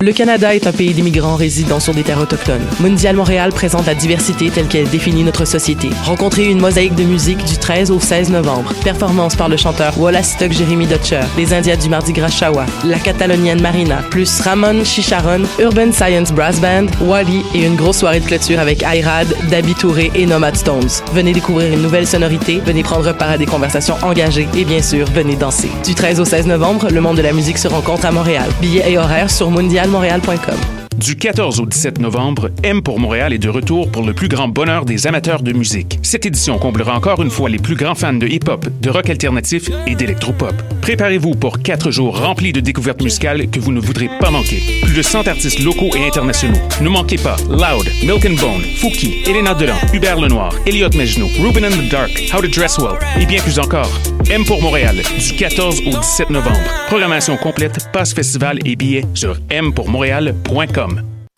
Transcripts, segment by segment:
Le Canada est un pays d'immigrants résidant sur des terres autochtones. Mondial Montréal présente la diversité telle qu'elle définit notre société. Rencontrez une mosaïque de musique du 13 au 16 novembre. Performance par le chanteur Wallace Stock Jeremy Dutcher, les Indiens du Mardi Gras Shawa, la Catalonienne Marina, plus Ramon Chicharon, Urban Science Brass Band, Wally et une grosse soirée de clôture avec Ayrad, Dabi Touré et Nomad Stones. Venez découvrir une nouvelle sonorité, venez prendre part à des conversations engagées et bien sûr, venez danser. Du 13 au 16 novembre, le monde de la musique se rencontre à Montréal. Billets et horaires sur mondial montréal.com. Du 14 au 17 novembre, M pour Montréal est de retour pour le plus grand bonheur des amateurs de musique. Cette édition comblera encore une fois les plus grands fans de hip-hop, de rock alternatif et d'électropop. Préparez-vous pour quatre jours remplis de découvertes musicales que vous ne voudrez pas manquer. Plus de 100 artistes locaux et internationaux. Ne manquez pas Loud, Milk and Bone, Fouki, Elena Delan, Hubert Lenoir, Elliot Mejno, Ruben and the Dark, How to Dress Well et bien plus encore. M pour Montréal, du 14 au 17 novembre. Programmation complète, passe festival et billets sur mpourmontréal.com.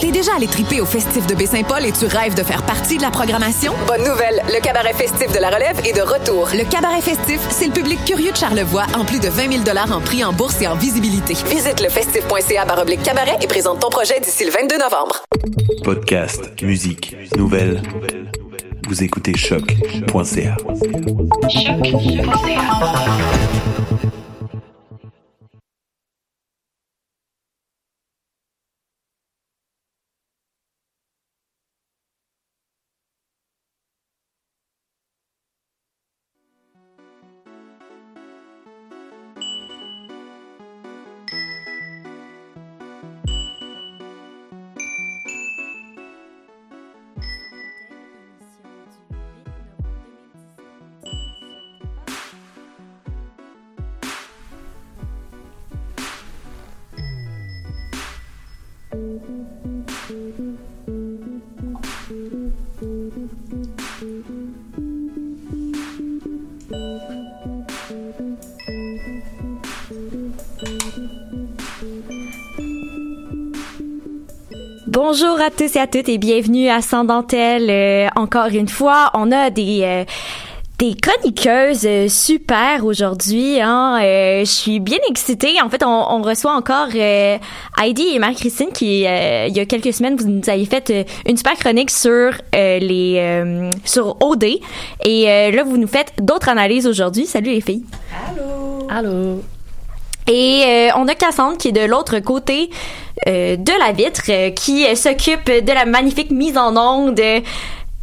T'es déjà allé triper au festif de Baie-Saint-Paul et tu rêves de faire partie de la programmation? Bonne nouvelle! Le cabaret festif de la relève est de retour. Le cabaret festif, c'est le public curieux de Charlevoix en plus de 20 000 en prix en bourse et en visibilité. Visite le festif.ca baroblique cabaret et présente ton projet d'ici le 22 novembre. Podcast, musique, nouvelles. Vous écoutez choc.ca. Bonjour à tous et à toutes et bienvenue à Sans Dentelle. Euh, encore une fois, on a des euh, des chroniqueuses euh, super aujourd'hui. Hein. Euh, je suis bien excitée. En fait, on, on reçoit encore euh, Heidi et Marie-Christine qui, il y a quelques semaines, vous nous avez fait une super chronique sur les sur OD. Et là, vous nous faites d'autres analyses aujourd'hui. Salut les filles. Allô. Allô. Et on a Cassandre qui est de l'autre côté de la vitre, qui s'occupe de la magnifique mise en onde.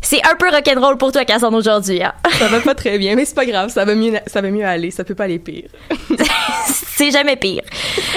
C'est un peu rock'n'roll pour toi, Cassandre, aujourd'hui. Hein? Ça va pas très bien, mais c'est pas grave, ça va mieux, ça va mieux aller, ça peut pas aller pire. c'est jamais pire.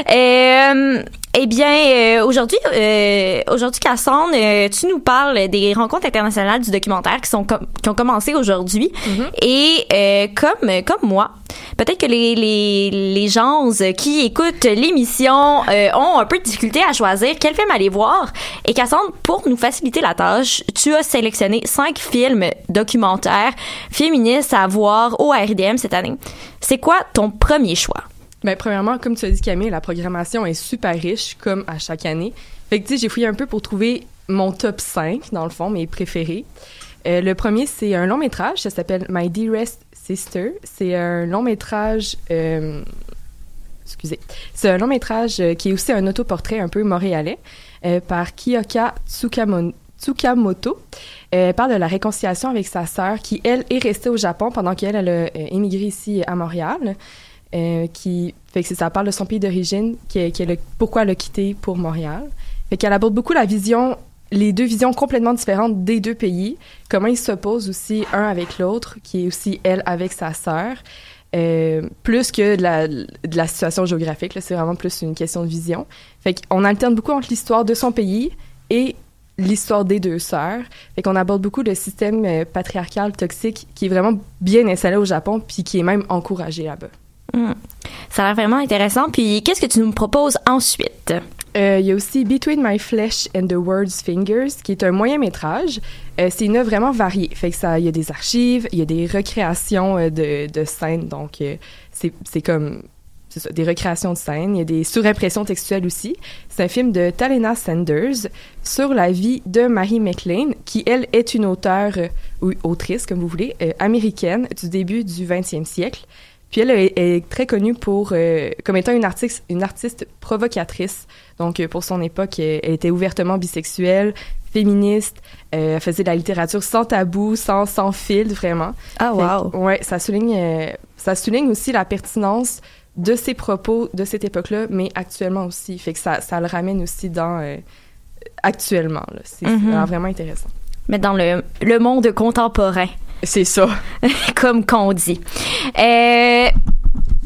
Euh, eh bien, euh, aujourd'hui, euh, aujourd'hui, Cassandre, euh, tu nous parles des rencontres internationales du documentaire qui sont qui ont commencé aujourd'hui. Mm-hmm. Et euh, comme comme moi, peut-être que les les les gens qui écoutent l'émission euh, ont un peu de difficulté à choisir quel film aller voir. Et Cassandre, pour nous faciliter la tâche, tu as sélectionné cinq films documentaires féministes à voir au RDM cette année. C'est quoi ton premier choix? Ben, premièrement, comme tu as dit, Camille, la programmation est super riche, comme à chaque année. Fait que, tu sais, j'ai fouillé un peu pour trouver mon top 5, dans le fond, mes préférés. Euh, le premier, c'est un long métrage, ça s'appelle My Dearest Sister. C'est un long métrage. Euh, excusez. C'est un long métrage euh, qui est aussi un autoportrait un peu montréalais euh, par Kiyoka Tsukamoto. Euh, parle de la réconciliation avec sa sœur qui, elle, est restée au Japon pendant qu'elle elle a euh, émigré ici à Montréal. Euh, qui fait que ça parle de son pays d'origine, qui, est le- pourquoi elle a quitté pour Montréal. Fait qu'elle aborde beaucoup la vision, les deux visions complètement différentes des deux pays, comment ils s'opposent aussi un avec l'autre, qui est aussi elle avec sa sœur. euh, plus que de la, situation géographique. C'est vraiment plus une question de vision. Fait qu'on alterne beaucoup entre l'histoire de son pays et l'histoire des deux sœurs. Fait qu'on aborde beaucoup le système euh, patriarcal toxique qui est vraiment bien installé au Japon puis qui est même encouragé là-bas. Hmm. Ça a l'air vraiment intéressant. Puis qu'est-ce que tu nous proposes ensuite? Euh, il y a aussi Between My Flesh and the World's Fingers, qui est un moyen métrage. Euh, c'est une œuvre vraiment variée. Ça, il y a des archives, il y a des recréations euh, de, scènes. Donc, c'est, comme des recréations de scènes. Il y a des surimpressions textuelles aussi. C'est un film de Talena Sanders sur la vie de Mary McLean, qui, elle, est une auteure, ou autrice, comme vous voulez, américaine du début du 20e siècle. Puis elle est, est très connue pour, euh, comme étant une artiste, une artiste provocatrice. Donc, euh, pour son époque, elle, était ouvertement bisexuelle, féministe, euh, elle faisait de la littérature sans tabou, sans, sans filtre, vraiment. Ah, wow. que, ouais, ça souligne, euh, ça souligne aussi la pertinence de ses propos de cette époque-là, mais actuellement aussi. Fait que ça, ça le ramène aussi dans euh, actuellement. C'est Mhm. c'est vraiment intéressant. Mais dans le, le monde contemporain, C'est ça. comme qu'on dit. Euh,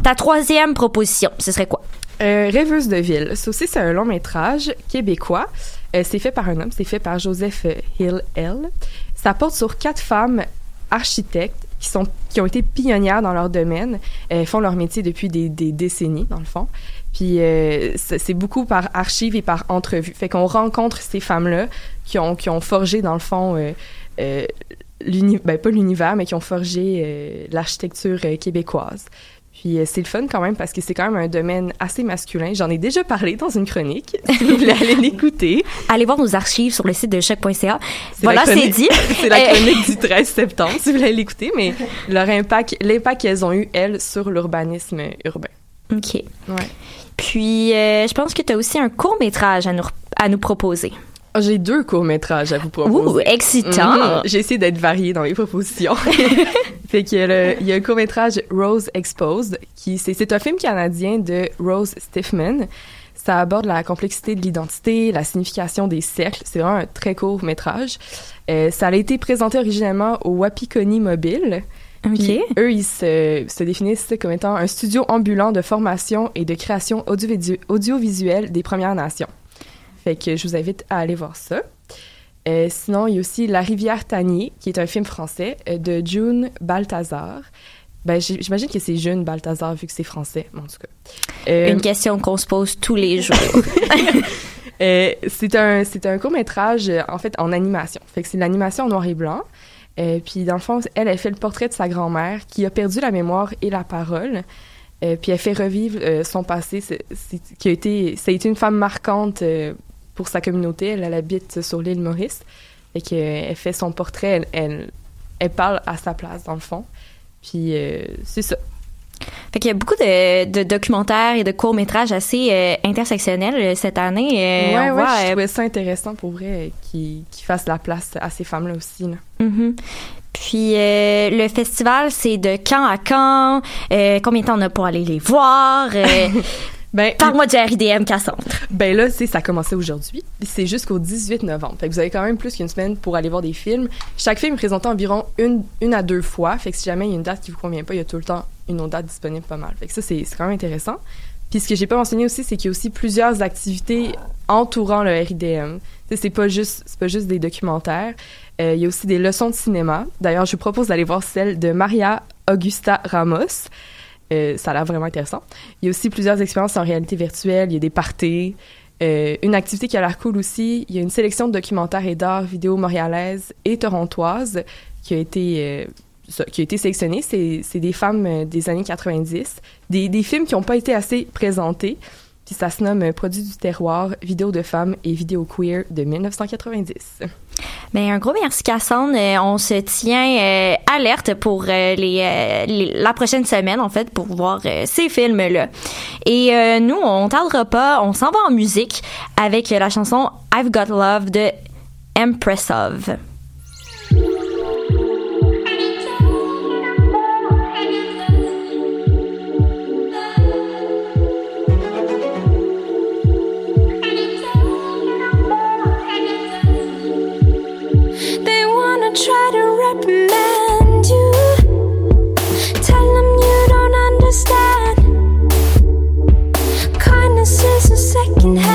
ta troisième proposition, ce serait quoi? Euh, Rêveuse de ville. Ça aussi, c'est un long métrage québécois. Euh, c'est fait par un homme, c'est fait par Joseph Hill L. Ça porte sur quatre femmes architectes qui sont qui ont été pionnières dans leur domaine, Elles font leur métier depuis des, des décennies dans le fond. Puis euh, c'est beaucoup par archives et par entrevues. Fait qu'on rencontre ces femmes-là qui ont qui ont forgé dans le fond euh, euh, ben, pas l'univers, mais qui ont forgé euh, l'architecture euh, québécoise. Puis euh, c'est le fun quand même parce que c'est quand même un domaine assez masculin. J'en ai déjà parlé dans une chronique. Si vous voulez aller l'écouter. Allez voir nos archives sur le site de choc.ca. Voilà, c'est dit. c'est la chronique du 13 septembre, si vous voulez l'écouter. Mais leur impact, l'impact qu'elles ont eu, elles, sur l'urbanisme urbain. OK. Ouais. Puis, euh, je pense que tu as aussi un court-métrage à nous, à nous proposer. Ah, J'ai deux courts-métrages à vous proposer. Ouh, excitant! Mhm. J'ai essayé d'être variée dans les propositions. fait qu'il y le, y a un court-métrage Rose Exposed, qui, c'est, c'est un film canadien de Rose Stiffman. Ça aborde la complexité de l'identité, la signification des cercles. C'est vraiment un très court métrage. Euh, ça a été présenté originellement au Wapikoni Mobile. Puis OK. eux, ils se, se définissent comme étant un studio ambulant de formation et de création audio- audiovisuelle des Premières Nations. Fait que je vous invite à aller voir ça. Euh, sinon, il y a aussi La rivière Tanier, qui est un film français euh, de June Balthazar. Ben, j'imagine que c'est June Balthazar vu que c'est français, mais en tout cas. Euh, Une question qu'on se pose tous les jours. c'est un, c'est un court-métrage, euh, en fait, en animation. Fait que c'est de l'animation en noir et blanc. Puis, dans le fond, elle, elle fait le portrait de sa grand-mère qui a perdu la mémoire et la parole. Puis, elle fait revivre son passé, c'est- qui a été, ça a été une femme marquante pour sa communauté. Elle, elle habite sur l'île Maurice. Fait que, euh, elle fait son portrait, elle, elle, elle parle à sa place, dans le fond. Puis, euh, c'est ça. Fait qu'il y a beaucoup de, de documentaires et de courts-métrages assez euh, intersectionnels cette année. Euh, ouais, on ouais, voit, je trouvais ça intéressant pour vrai qu'ils fassent la place à ces femmes-là aussi. Là. mhm. Puis euh, le festival, c'est de quand à quand? Euh, combien de temps on a pour aller les voir? Euh, Ben, Parle-moi du RIDM, Cassandre. Ben là, c'est ça a commencé aujourd'hui. C'est jusqu'au 18 novembre. Fait que vous avez quand même plus qu'une semaine pour aller voir des films. Chaque film est présenté environ une, une à deux fois. Fait que si jamais il y a une date qui vous convient pas, il y a tout le temps une autre date disponible pas mal. Fait que ça, c'est quand même intéressant. Puis ce que j'ai pas mentionné aussi, c'est qu'il y a aussi plusieurs activités entourant le RIDM. C'est pas juste c'est pas juste des documentaires. Euh, il y a aussi des leçons de cinéma. D'ailleurs, je vous propose d'aller voir celle de Maria Augusta Ramos. Euh, ça a l'air vraiment intéressant. Il y a aussi plusieurs expériences en réalité virtuelle. Il y a des parties. Euh, une activité qui a l'air cool aussi. Il y a une sélection de documentaires et d'art vidéo montréalaises et torontoises qui a été euh, qui a été sélectionnée. C'est des femmes des années 90. Des, des films qui n'ont pas été assez présentés. Puis ça se nomme Produits du terroir, vidéo de femmes et vidéo queer de 1990. Ben, un gros merci, Cassandre. Euh, on se tient euh, alerte pour euh, les, la prochaine semaine, en fait, pour voir ces films-là. Et euh, nous, on tardera pas, on s'en va en musique avec la chanson I've Got Love de Empressov. tonight.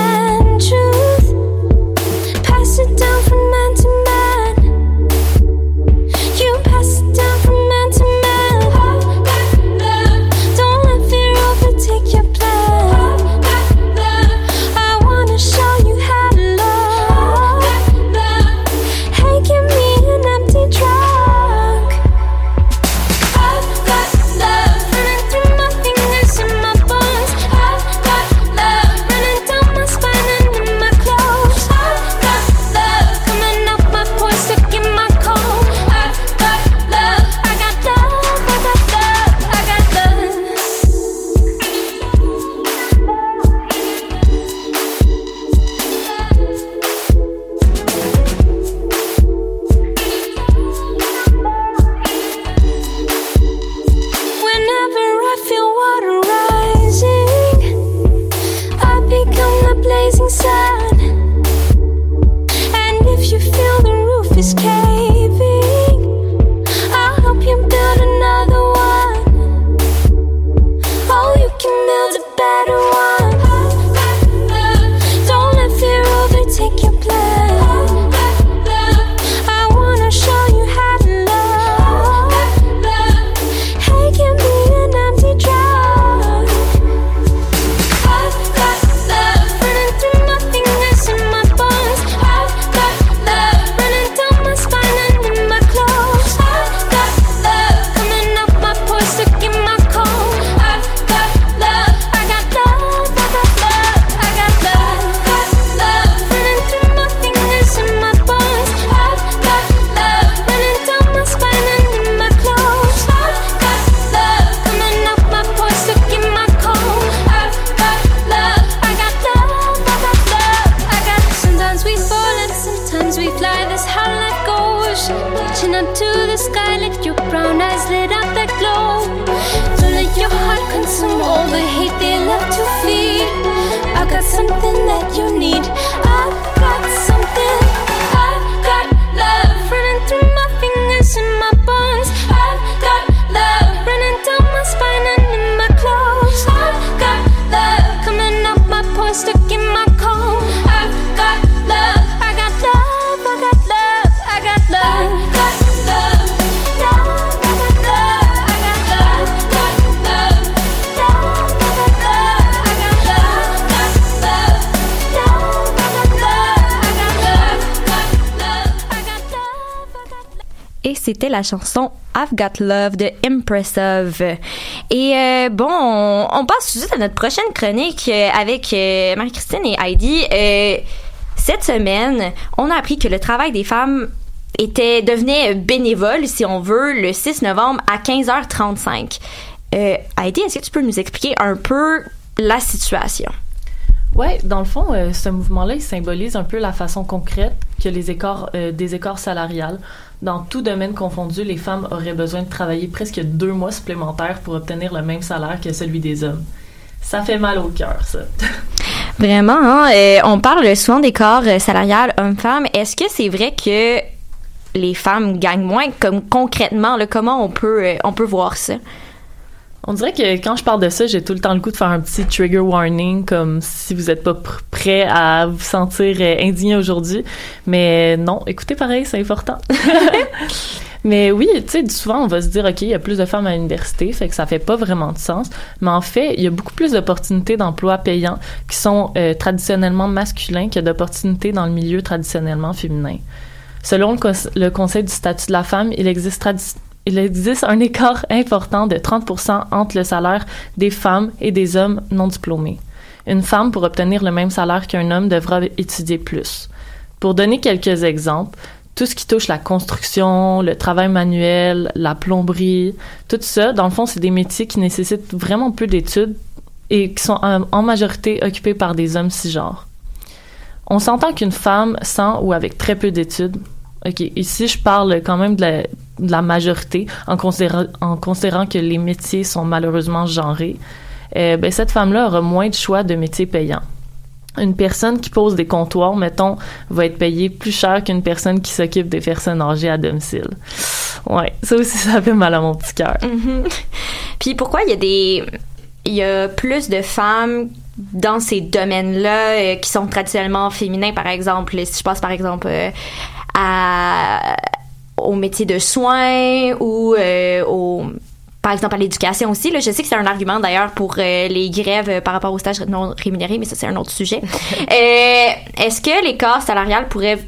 Blazing sun. And if you feel the roof is caving, c'était la chanson I've Got Love de Impressive. Et euh, bon, on, on passe suite à notre prochaine chronique euh, avec euh, Marie-Christine et Heidi. Cette semaine, on a appris que le travail des femmes était devenait bénévole, si on veut, le 6 novembre à 15h35. Euh, Heidi, est-ce que tu peux nous expliquer un peu la situation? Ouais, dans le fond, ce mouvement-là, il symbolise un peu la façon concrète que les écarts, des écarts salariales. Dans tout domaine confondu, les femmes auraient besoin de travailler presque deux mois supplémentaires pour obtenir le même salaire que celui des hommes. Ça fait mal au cœur, ça. Vraiment, hein? On parle souvent des corps euh, salariales hommes-femmes. Est-ce que c'est vrai que les femmes gagnent moins? Comme concrètement, comment on peut, euh, on peut voir ça? On dirait que quand je parle de ça, j'ai tout le temps le goût de faire un petit trigger warning, comme si vous n'êtes pas pr- prêt à vous sentir euh, indigné aujourd'hui. Mais non, écoutez pareil, c'est important. Mais oui, tu sais, souvent on va se dire, OK, il y a plus de femmes à l'université, fait que ça fait pas vraiment de sens. Mais en fait, il y a beaucoup plus d'opportunités d'emploi payants qui sont euh, traditionnellement masculins que d'opportunités dans le milieu traditionnellement féminin. Selon le, le Conseil du statut de la femme, il existe, tradi- il existe un écart important de 30% entre le salaire des femmes et des hommes non diplômés. Une femme, pour obtenir le même salaire qu'un homme, devra étudier plus. Pour donner quelques exemples, tout ce qui touche la construction, le travail manuel, la plomberie, tout ça, dans le fond, c'est des métiers qui nécessitent vraiment peu d'études et qui sont en, en majorité occupés par des hommes cisgenres. On s'entend qu'une femme sans ou avec très peu d'études, ok, ici je parle quand même de la, de la majorité en considérant, en considérant que les métiers sont malheureusement genrés, euh, ben, cette femme-là aura moins de choix de métiers payants. Une personne qui pose des comptoirs, mettons, va être payée plus cher qu'une personne qui s'occupe des personnes âgées à domicile. Ouais, ça aussi, ça fait mal à mon petit cœur. Mhm. Puis pourquoi il y a des il y a plus de femmes dans ces domaines-là euh, qui sont traditionnellement féminins, par exemple, si je passe par exemple euh, à au métier de soins ou euh, au par exemple à l'éducation aussi là, je sais que c'est un argument d'ailleurs pour euh, les grèves euh, par rapport aux stages non rémunérés mais ça c'est un autre sujet. Euh, est-ce que l'écart salarial pourrait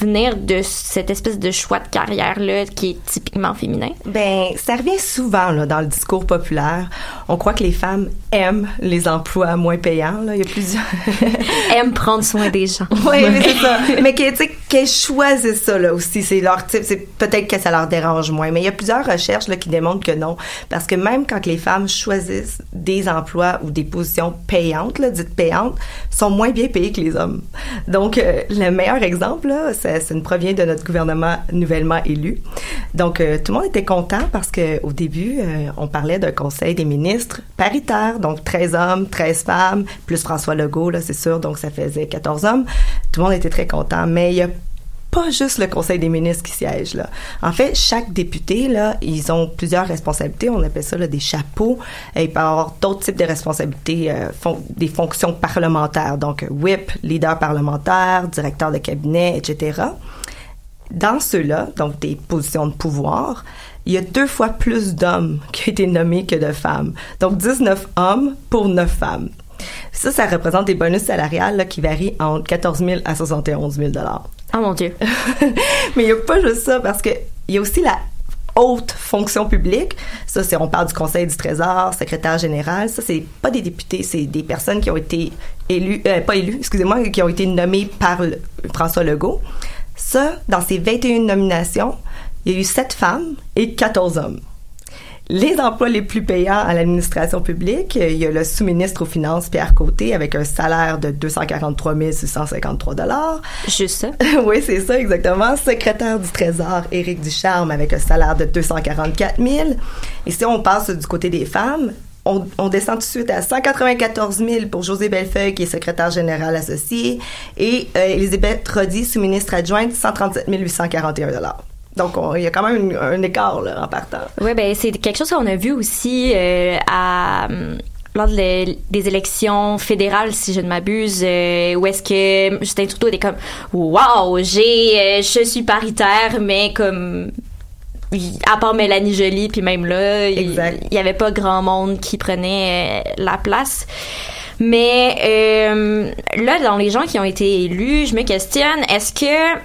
venir de cette espèce de choix de carrière là qui est typiquement féminin? Ben, ça revient souvent là, dans le discours populaire. On croit que les femmes aiment les emplois moins payants. Là. Il y a plusieurs. aiment prendre soin des gens oui, mais c'est ça. Mais que, qu'elles choisissent ça là aussi. C'est leur type. C'est peut-être que ça leur dérange moins. Mais il y a plusieurs recherches là, qui démontrent que non. Parce que même quand les femmes choisissent des emplois ou des positions payantes, là, dites payantes, sont moins bien payées que les hommes. Donc, euh, le meilleur exemple, là, ça, ça nous provient de notre gouvernement nouvellement élu. Donc, euh, tout le monde était content parce que au début, euh, on parlait d'un conseil des ministres paritaire, donc 13 hommes, 13 femmes, plus François Legault, là, c'est sûr, donc ça faisait 14 hommes. Tout le monde était très content, mais il y a pas juste le conseil des ministres qui siège là. En fait, chaque député là, ils ont plusieurs responsabilités. On appelle ça là, des chapeaux. Et il peut y avoir d'autres types de responsabilités, euh, des fonctions parlementaires. Donc, whip, leader parlementaire, directeur de cabinet, etc. Dans ceux-là, donc des positions de pouvoir, il y a deux fois plus d'hommes qui ont été nommés que de femmes. Donc, 19 hommes pour 9 femmes. Ça, ça représente des bonus salariales là, qui varient entre 14 000 à 71 000 oh mon dieu mais il n'y a pas juste ça, parce que il y a aussi la haute fonction publique. Ça, c'est, on parle du Conseil du Trésor, secrétaire général. Ça, c'est pas des députés, c'est des personnes qui ont été élues, euh, pas élues, excusez-moi, qui ont été nommées par François Legault. Ça, dans ces 21 nominations, il y a eu 7 femmes et 14 hommes. Les emplois les plus payants à l'administration publique, euh, il y a le sous-ministre aux Finances, Pierre Côté, avec un salaire de 243 653 Juste ça. oui, c'est ça, exactement. Secrétaire du Trésor, Éric Ducharme, avec un salaire de 244 000. Et si on passe du côté des femmes, on, on descend tout de suite à 194 000 pour José Bellefeuille, qui est secrétaire général associé, et euh, Elisabeth Rodi, sous-ministre adjointe, 137 841 Donc, on- il y a quand même une- un écart là, en partant. Oui, ben c'est quelque chose qu'on a vu aussi euh, à hum, lors de des élections fédérales, si je ne m'abuse, euh, où est-ce que Justin Trudeau était comme Wow, j'ai euh, je suis paritaire, mais comme à part Mélanie Joly, puis même là, il Exact. il y avait pas grand monde qui prenait euh, la place. Mais là, dans les gens qui ont été élus, je me questionne, est-ce que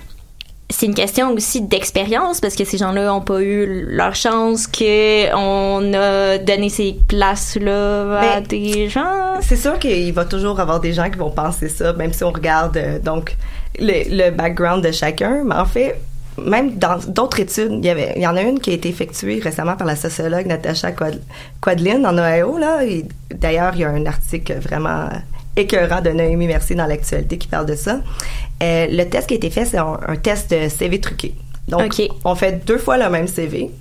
c'est une question aussi d'expérience parce que ces gens-là ont pas eu leur chance que on a donné ces places-là à Ben, des gens. C'est sûr qu'il va toujours avoir des gens qui vont penser ça, même si on regarde euh, donc le, le background de chacun. Mais en fait, même dans d'autres études, il y, avait, il y en a une qui a été effectuée récemment par la sociologue Natasha Quad- Quadlin en Ohio. Là, D'ailleurs, il y a un article vraiment écœurant de Noémie Mercier dans l'actualité qui parle de ça. Euh, le test qui a été fait, c'est un, un test de CV truqué. Donc, Ok. on fait deux fois le même CV.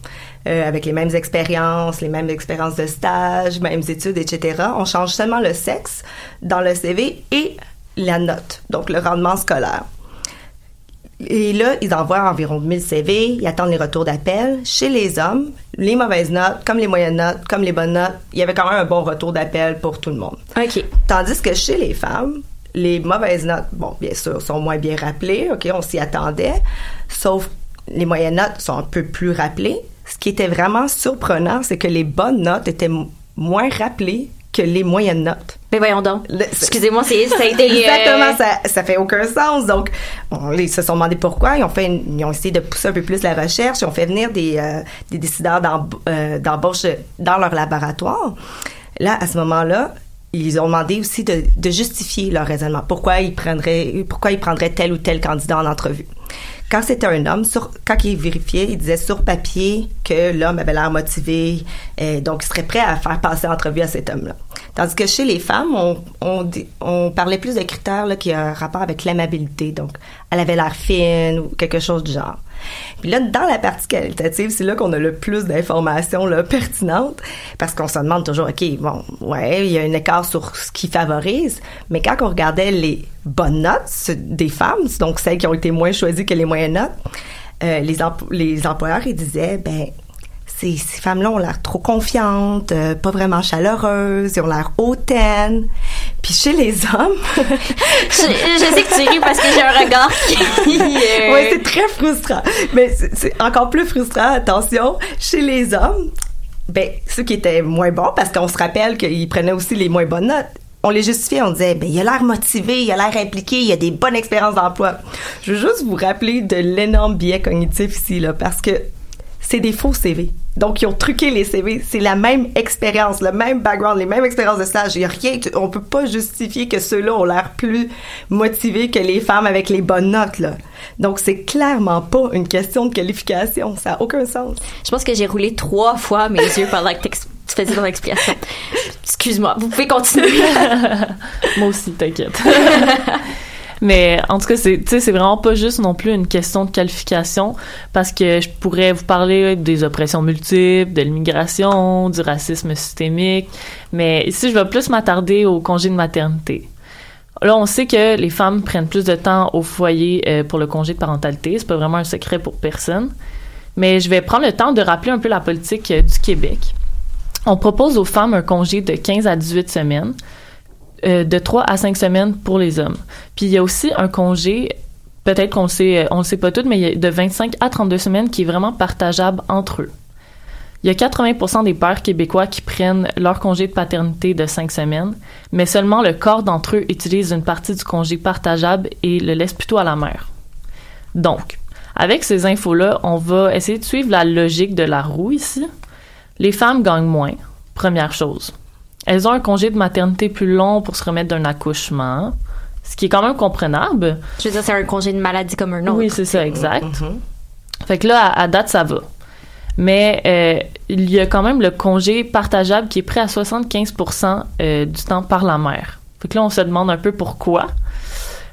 euh, avec les mêmes expériences, les mêmes expériences de stage, mêmes études, etc. On change seulement le sexe dans le CV et la note, donc le rendement scolaire. Et là, ils envoient environ 1000 CV, ils attendent les retours d'appel. Chez les hommes, les mauvaises notes, comme les moyennes notes, comme les bonnes notes, il y avait quand même un bon retour d'appel pour tout le monde. OK. Tandis que chez les femmes, les mauvaises notes, bon, bien sûr, sont moins bien rappelées, OK, on s'y attendait, sauf les moyennes notes sont un peu plus rappelées. Ce qui était vraiment surprenant, c'est que les bonnes notes étaient moins rappelées que les moyennes notes. Mais voyons donc. Excusez-moi, c'est ça a été euh, Exactement, ça, ça fait aucun sens. Donc, on, ils se sont demandé pourquoi. Ils ont fait, une- ils ont essayé de pousser un peu plus la recherche. Ils ont fait venir des, euh, des décideurs euh, d'embauche dans leur laboratoire. Là, à ce moment-là, ils ont demandé aussi de, de justifier leur raisonnement. Pourquoi ils prendraient, pourquoi ils prendraient tel ou tel candidat en entrevue. Quand c'était un homme, quand il vérifiait, il disait sur papier que l'homme avait l'air motivé, euh, donc il serait prêt à faire passer l'entrevue à cet homme-là. Tandis que chez les femmes, on, parlait plus de critères qui ont un rapport avec l'amabilité. Donc, elle avait l'air fine ou quelque chose du genre. Puis là, dans la partie qualitative, c'est là qu'on a le plus d'informations pertinentes parce qu'on se demande toujours, OK, bon, ouais, il y a un écart sur ce qui favorise, mais quand on regardait les bonnes notes des femmes, donc celles qui ont été moins choisies que les moyennes notes, euh, les, les employeurs, ils disaient, ben, ces, ces femmes-là ont l'air trop confiantes, euh, pas vraiment chaleureuses, ils ont l'air hautaines. Puis chez les hommes, Je, je sais que tu ris parce que j'ai un regard qui. euh, ouais, c'est très frustrant. Mais c'est- c'est encore plus frustrant, attention, chez les hommes, ben, ceux qui étaient moins bons, parce qu'on se rappelle qu'ils prenaient aussi les moins bonnes notes, on les justifiait, on disait, ben, il a l'air motivé, il a l'air impliqué, il a des bonnes expériences d'emploi. Je veux juste vous rappeler de l'énorme biais cognitif ici, là, parce que c'est des faux CV. Donc, ils ont truqué les CV. C'est la même expérience, le même background, les mêmes expériences de stage. Il y a rien, tu- on peut pas justifier que ceux-là ont l'air plus motivés que les femmes avec les bonnes notes, là. Donc, c'est clairement pas une question de qualification. Ça a aucun sens. Je pense que j'ai roulé trois fois mes yeux pendant que tu faisais ton explication. Excuse-moi, vous pouvez continuer. Moi aussi, t'inquiète. Mais en tout cas, c'est, c'est vraiment pas juste non plus une question de qualification parce que je pourrais vous parler des oppressions multiples, de l'immigration, du racisme systémique. Mais ici, je vais plus m'attarder au congé de maternité. Là, on sait que les femmes prennent plus de temps au foyer euh, pour le congé de parentalité. C'est pas vraiment un secret pour personne. Mais je vais prendre le temps de rappeler un peu la politique euh, du Québec. On propose aux femmes un congé de 15 à 18 semaines, euh, de 3 à 5 semaines pour les hommes. Puis il y a aussi un congé, peut-être qu'on le sait, euh, on le sait pas tout, mais il y a de 25 à 32 semaines qui est vraiment partageable entre eux. Il y a 80% des pères québécois qui prennent leur congé de paternité de 5 semaines, mais seulement le quart d'entre eux utilisent une partie du congé partageable et le laissent plutôt à la mère. Donc, avec ces infos-là, on va essayer de suivre la logique de la roue ici. Les femmes gagnent moins, première chose. Elles ont un congé de maternité plus long pour se remettre d'un accouchement, ce qui est quand même comprenable. Je veux dire, c'est un congé de maladie comme un autre. Oui, c'est ça, exact. Fait que là, à, à date, ça va. Mais euh, il y a quand même le congé partageable qui est prêt à 75% euh, du temps par la mère. Fait que là, on se demande un peu pourquoi.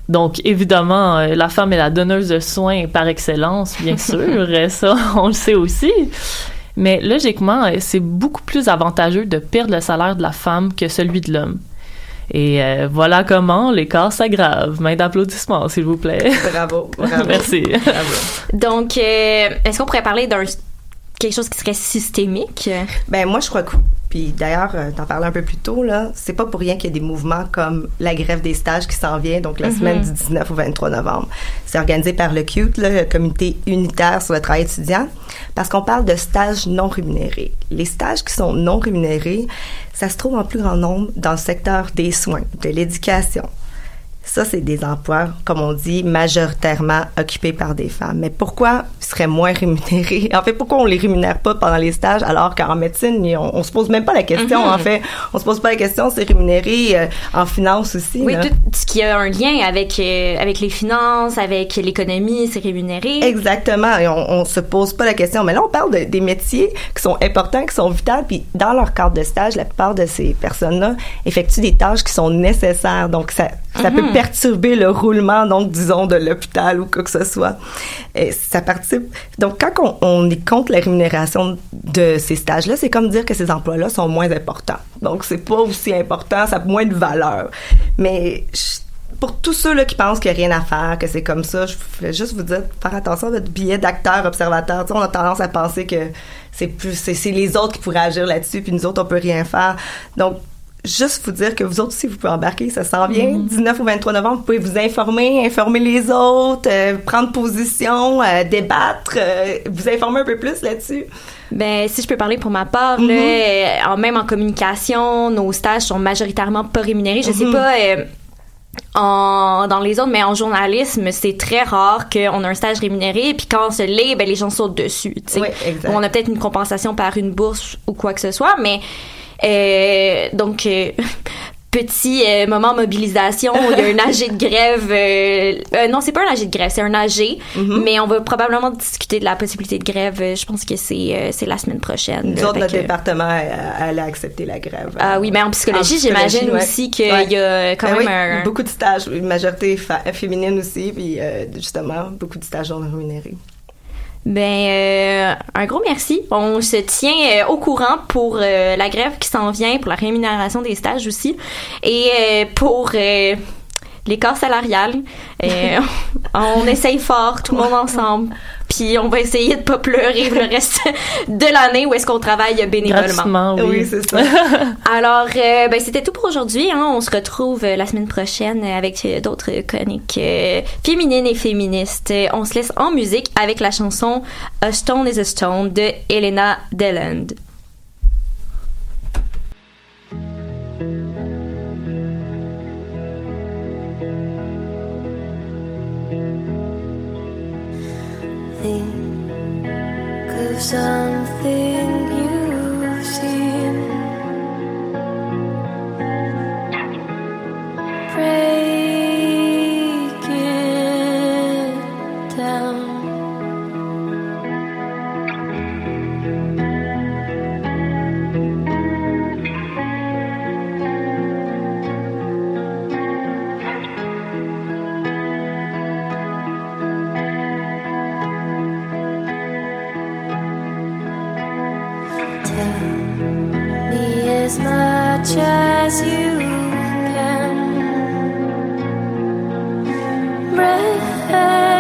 Donc, évidemment, euh, la femme est la donneuse de soins par excellence, bien sûr. Ça, on le sait aussi. Mais logiquement, euh, c'est beaucoup plus avantageux de perdre le salaire de la femme que celui de l'homme. Et euh, voilà comment l'écart s'aggrave. Main d'applaudissements, s'il vous plaît. Bravo, bravo. Merci. Donc, euh, est-ce qu'on pourrait parler d'un quelque chose qui serait systémique? Ben moi je crois que puis d'ailleurs euh, t'en parlais un peu plus tôt là, c'est pas pour rien qu'il y a des mouvements comme la grève des stages qui s'en vient donc la Mhm. semaine du 19 au 23 novembre. C'est organisé par le CUTE, là, le comité unitaire sur le travail étudiant parce qu'on parle de stages non rémunérés. Les stages qui sont non rémunérés, ça se trouve en plus grand nombre dans le secteur des soins, de l'éducation. Ça, c'est des emplois, comme on dit, majoritairement occupés par des femmes. Mais pourquoi ils seraient moins rémunérés? En fait, pourquoi on les rémunère pas pendant les stages alors qu'en médecine, on, on se pose même pas la question, Mhm. en fait. On se pose pas la question, c'est rémunéré euh, en finance aussi. Oui, là. tout ce qui a un lien avec, euh, avec les finances, avec l'économie, c'est rémunéré. Exactement. Et on, on se pose pas la question. Mais là, on parle de- des métiers qui sont importants, qui sont vitaux. Puis dans leur cadre de stage, la plupart de ces personnes-là effectuent des tâches qui sont nécessaires. Donc, ça, ça Mhm. peut perturber le roulement, donc, disons, de l'hôpital ou quoi que ce soit. Et ça participe. Donc, quand on, on est contre la rémunération de ces stages-là, c'est comme dire que ces emplois-là sont moins importants. Donc, c'est pas aussi important, ça a moins de valeur. Mais je- pour tous ceux là qui pensent qu'il n'y a rien à faire, que c'est comme ça, je voulais juste vous dire faire attention à votre billet d'acteur observateur. Tu sais, on a tendance à penser que c'est plus c'est les autres qui pourraient agir là-dessus, puis nous autres on peut rien faire. Donc juste vous dire que vous autres aussi vous pouvez embarquer, ça s'en vient. 19 au 23 novembre, vous pouvez vous informer, informer les autres, euh, prendre position, euh, débattre, euh, vous informer un peu plus là-dessus. Ben, si je peux parler pour ma part, là, euh, en, même en communication, nos stages sont majoritairement pas rémunérés. Je sais Mhm. pas en, dans les autres, mais en journalisme, c'est très rare qu'on a un stage rémunéré, puis quand on se l'est, ben, les gens sautent dessus. Oui, on a peut-être une compensation par une bourse ou quoi que ce soit, mais donc euh, petit euh, moment mobilisation, il y a un AG de grève. euh, euh, non, c'est pas un AG de grève, c'est un AG, Mhm. mais on va probablement discuter de la possibilité de grève. euh, Je pense que c'est euh, la semaine prochaine. Nous autres, notre que- département a- allait accepter la grève. Ah oui, mais en psychologie, j'imagine ouais. aussi qu'il Ouais. y a quand Ben même oui, un. beaucoup de stages, une majorité féminine aussi, puis euh, justement, beaucoup de stages non rémunérés. Ben, euh, un gros merci. On se tient euh, au courant pour euh, la grève qui s'en vient, pour la rémunération des stages aussi, et euh, pour euh, l'écart salarial. Euh, on essaye fort, tout le monde ensemble. Puis on va essayer de pas pleurer le reste de l'année où est-ce qu'on travaille bénévolement. Gratuitement, oui. c'est ça. Alors, euh, ben, c'était tout pour aujourd'hui. Hein. On se retrouve euh, la semaine prochaine avec euh, d'autres chroniques euh, féminines et féministes. On se laisse en musique avec la chanson A Stone is a Stone de Elena Deland. 있어. breath.